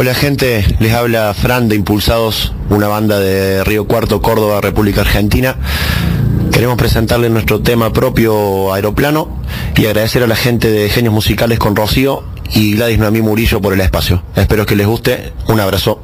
Hola gente, les habla Fran de Impulsados, una banda de Río Cuarto, Córdoba, República Argentina. Queremos presentarles nuestro tema propio Aeroplano y agradecer a la gente de Genios Musicales con Rocío y Gladys Noemí Murillo por el espacio. Espero que les guste. Un abrazo.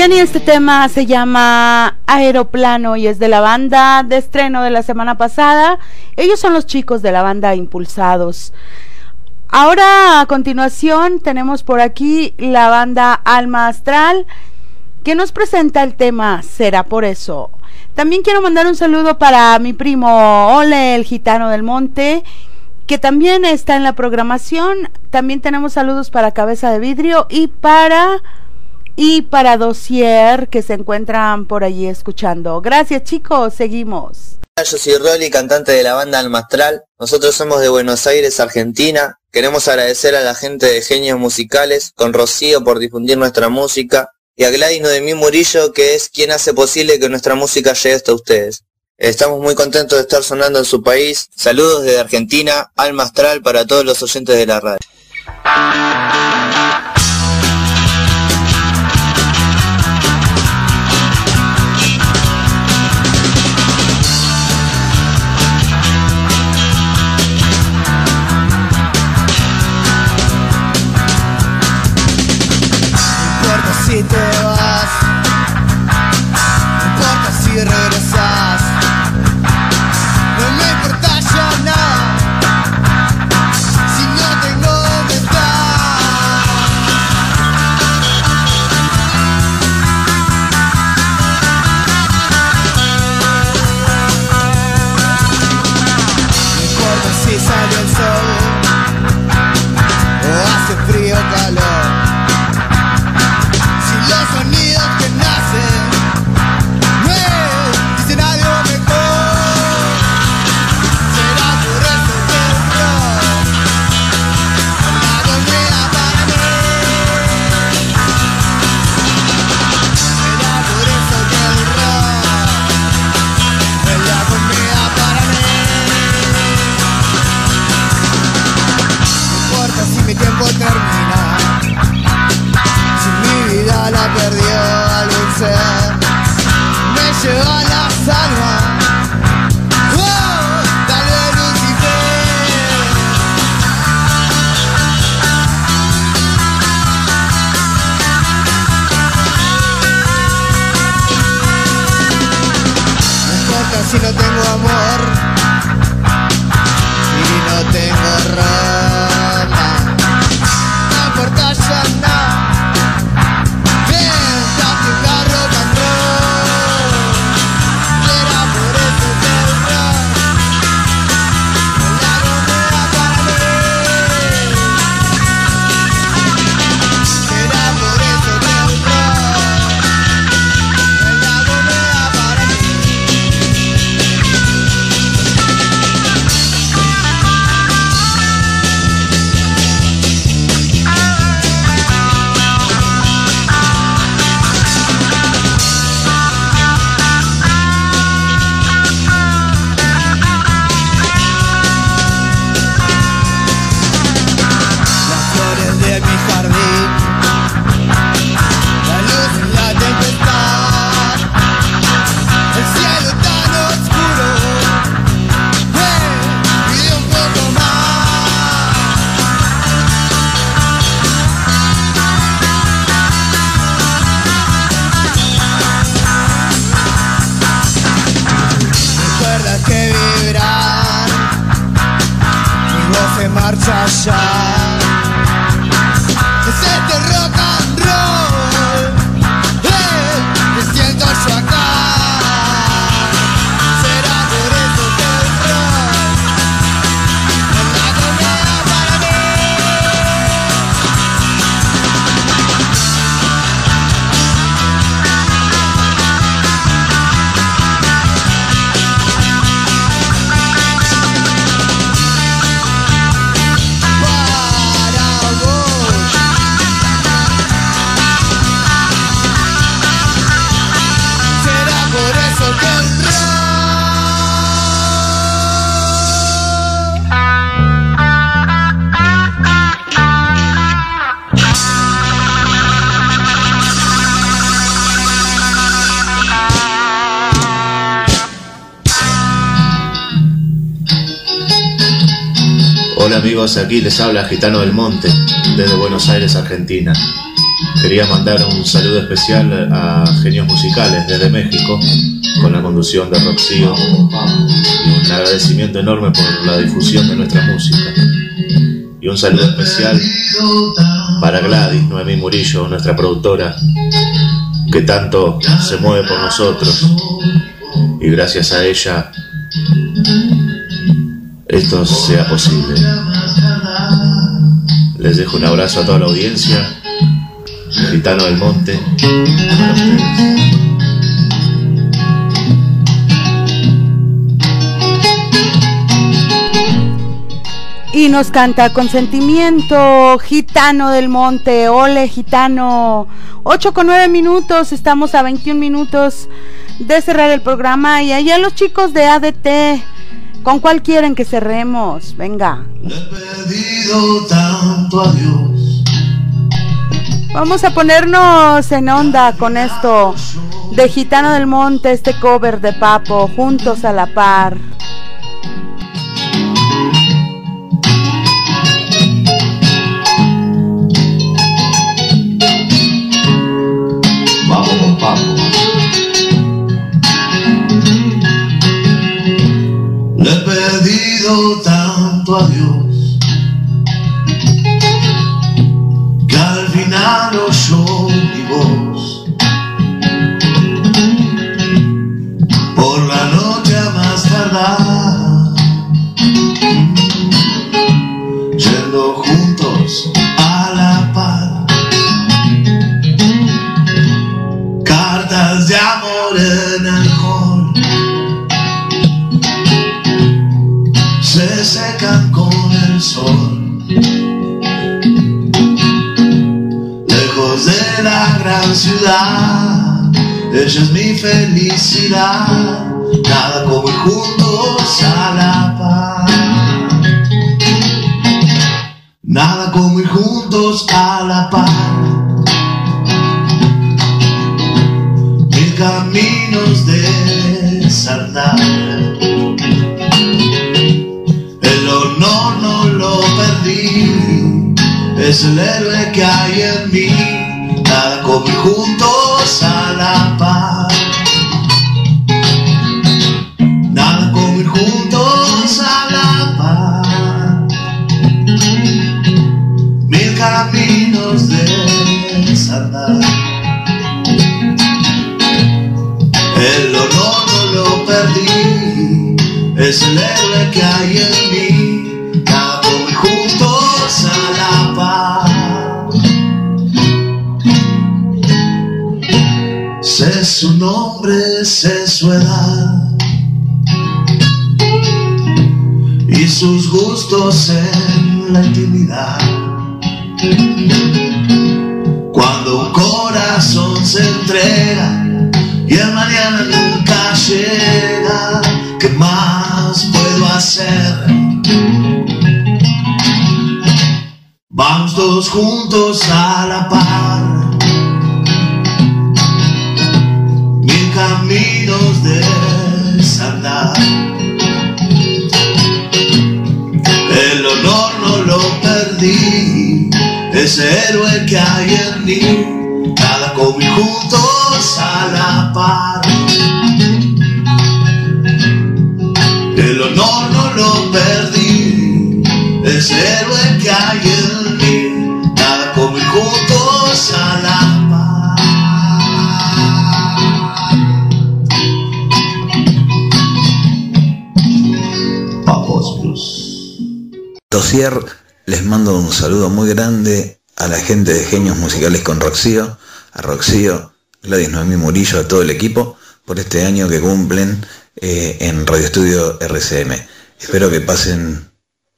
Bien, y este tema se llama Aeroplano y es de la banda de estreno de la semana pasada. Ellos son los chicos de la banda Impulsados. Ahora a continuación tenemos por aquí la banda Alma Astral que nos presenta el tema Será por eso. También quiero mandar un saludo para mi primo Ole, el gitano del monte, que también está en la programación. También tenemos saludos para Cabeza de Vidrio y para y para Dossier que se encuentran por allí escuchando. Gracias chicos, seguimos. Yo soy Rolly, cantante de la banda Almastral. Nosotros somos de Buenos Aires, Argentina. Queremos agradecer a la gente de Genios Musicales con Rocío por difundir nuestra música y a Gladys Noemí Murillo, que es quien hace posible que nuestra música llegue hasta ustedes. Estamos muy contentos de estar sonando en su país. Saludos desde Argentina, Alma Astral para todos los oyentes de la radio. Termina. Hola amigos, aquí les habla Gitano del Monte, desde Buenos Aires, Argentina. Quería mandar un saludo especial a Genios Musicales desde México, con la conducción de Roxío, y un agradecimiento enorme por la difusión de nuestra música. Y un saludo especial para Gladys Noemí Murillo, nuestra productora, que tanto se mueve por nosotros. Y gracias a ella esto sea posible. Les dejo un abrazo a toda la audiencia. Gitano del Monte. y nos canta con sentimiento Gitano del Monte, ole Gitano. 8 con 9 minutos, estamos a 21 minutos de cerrar el programa y allá los chicos de ADT, ¿con cuál quieren que cerremos? Venga. Le he pedido tanto a Dios. Vamos a ponernos en onda con esto de Gitano del Monte, este cover de Papo, juntos a la par. Tanto felicidad. Nada como ir juntos a la paz. Nada como ir juntos a la paz. Mil caminos de saldar. El honor no lo perdí, es el héroe que hay en mí. Nada como ir juntos es el héroe que hay en mí. Ir juntos a la paz. Sé su nombre, sé su edad y sus gustos en la intimidad. Cuando un corazón se entrega y el mañana nunca llega, ¿qué más puedo hacer? Vamos todos juntos a la par. Mil caminos de desandar. El honor no lo perdí, ese héroe que hay en mí, cada como ir juntos Dosier, les mando un saludo muy grande a la gente de Genios Musicales con Roxío, a Roxío, Gladys Noemí Murillo, a todo el equipo, por este año que cumplen eh, en Radio Estudio RCM. Espero que pasen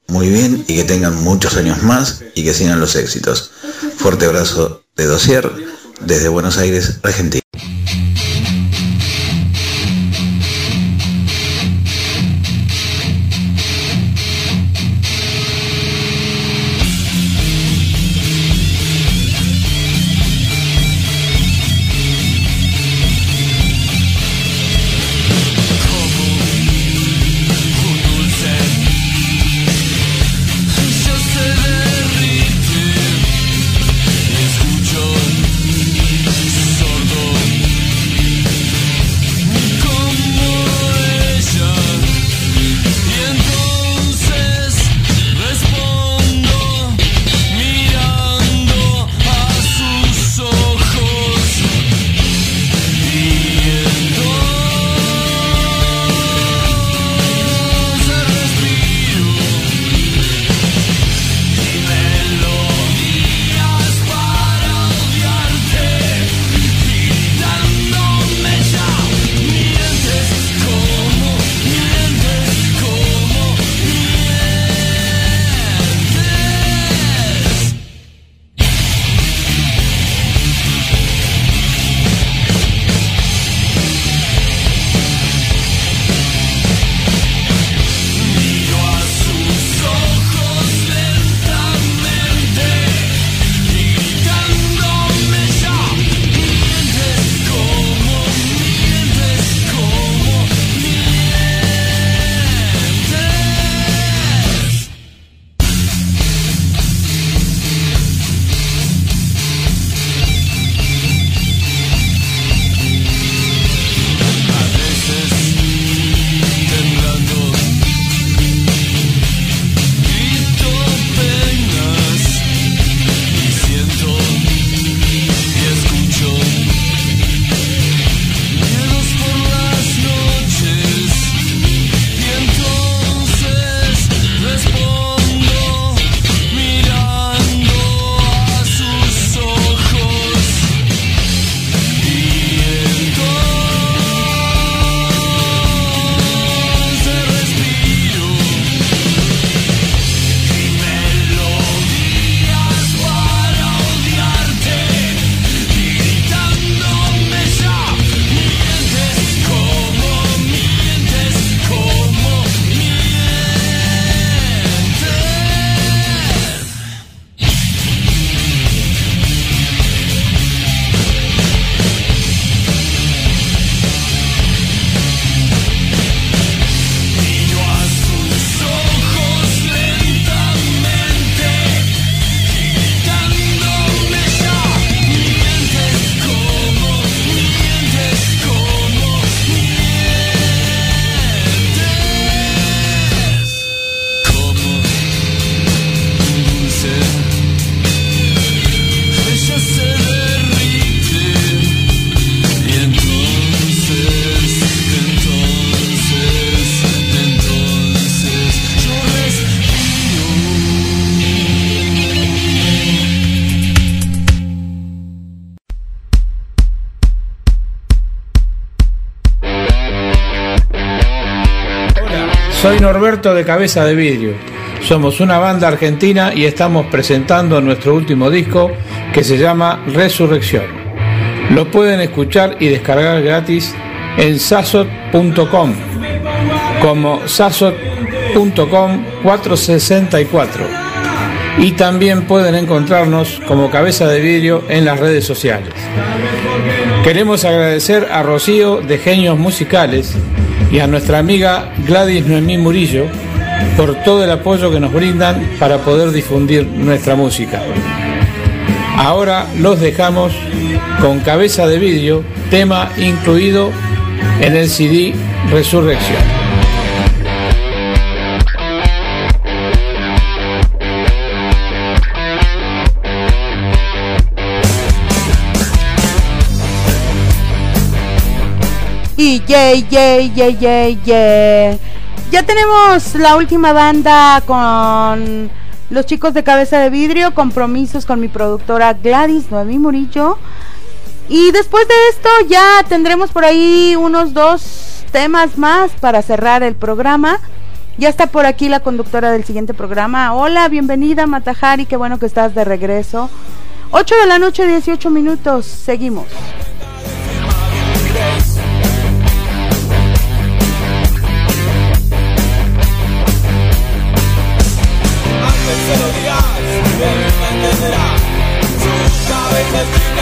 muy bien y que tengan muchos años más y que sigan los éxitos. Fuerte abrazo de Dosier desde Buenos Aires, Argentina. Soy Norberto de Cabeza de Vidrio. Somos una banda argentina y estamos presentando nuestro último disco que se llama Resurrección. Lo pueden escuchar y descargar gratis en sasot.com como sasot.com 464 y también pueden encontrarnos como cabeza de vidrio en las redes sociales. Queremos agradecer a Rocío de Genios Musicales y a nuestra amiga Gladys Noemí Murillo por todo el apoyo que nos brindan para poder difundir nuestra música. Ahora los dejamos con cabeza de vídeo, tema incluido en el CD Resurrección. Yay, yay, yay, yay, yay. Ya tenemos la última banda con los chicos de cabeza de vidrio, compromisos con mi productora Gladys Noemí Murillo. Y después de esto ya tendremos por ahí unos dos temas más para cerrar el programa. Ya está por aquí la conductora del siguiente programa. Hola, bienvenida Matajari, qué bueno que estás de regreso. 8 de la noche, 18 minutos. Seguimos. famous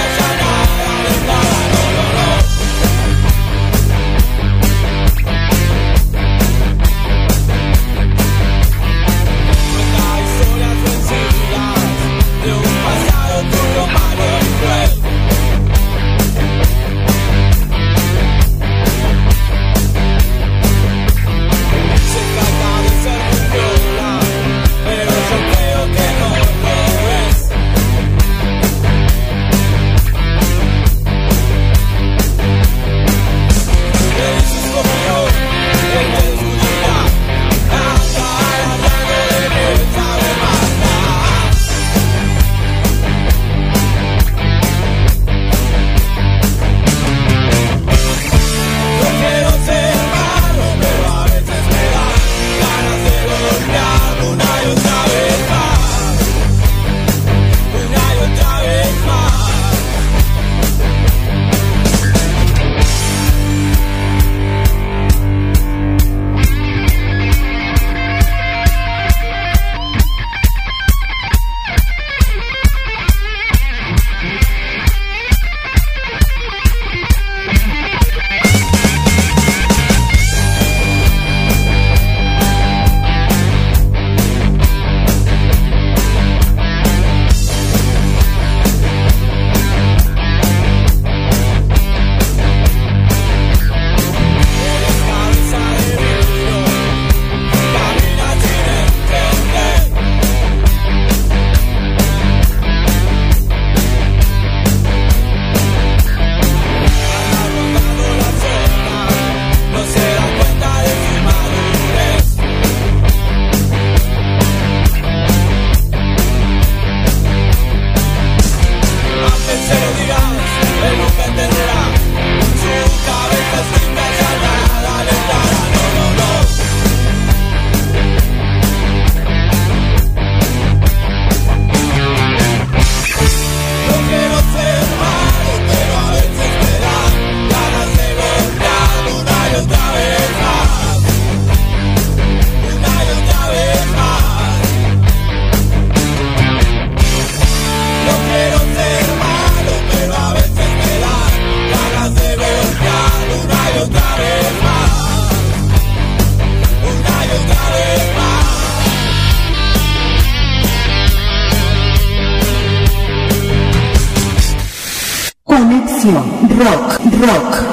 Look.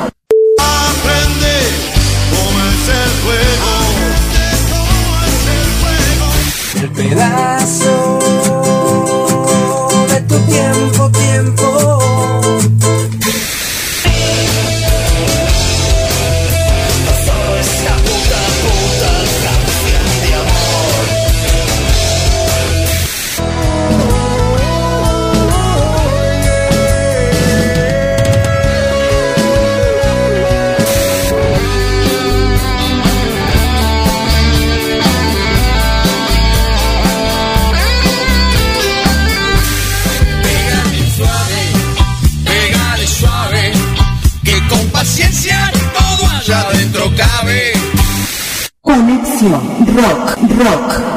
Look.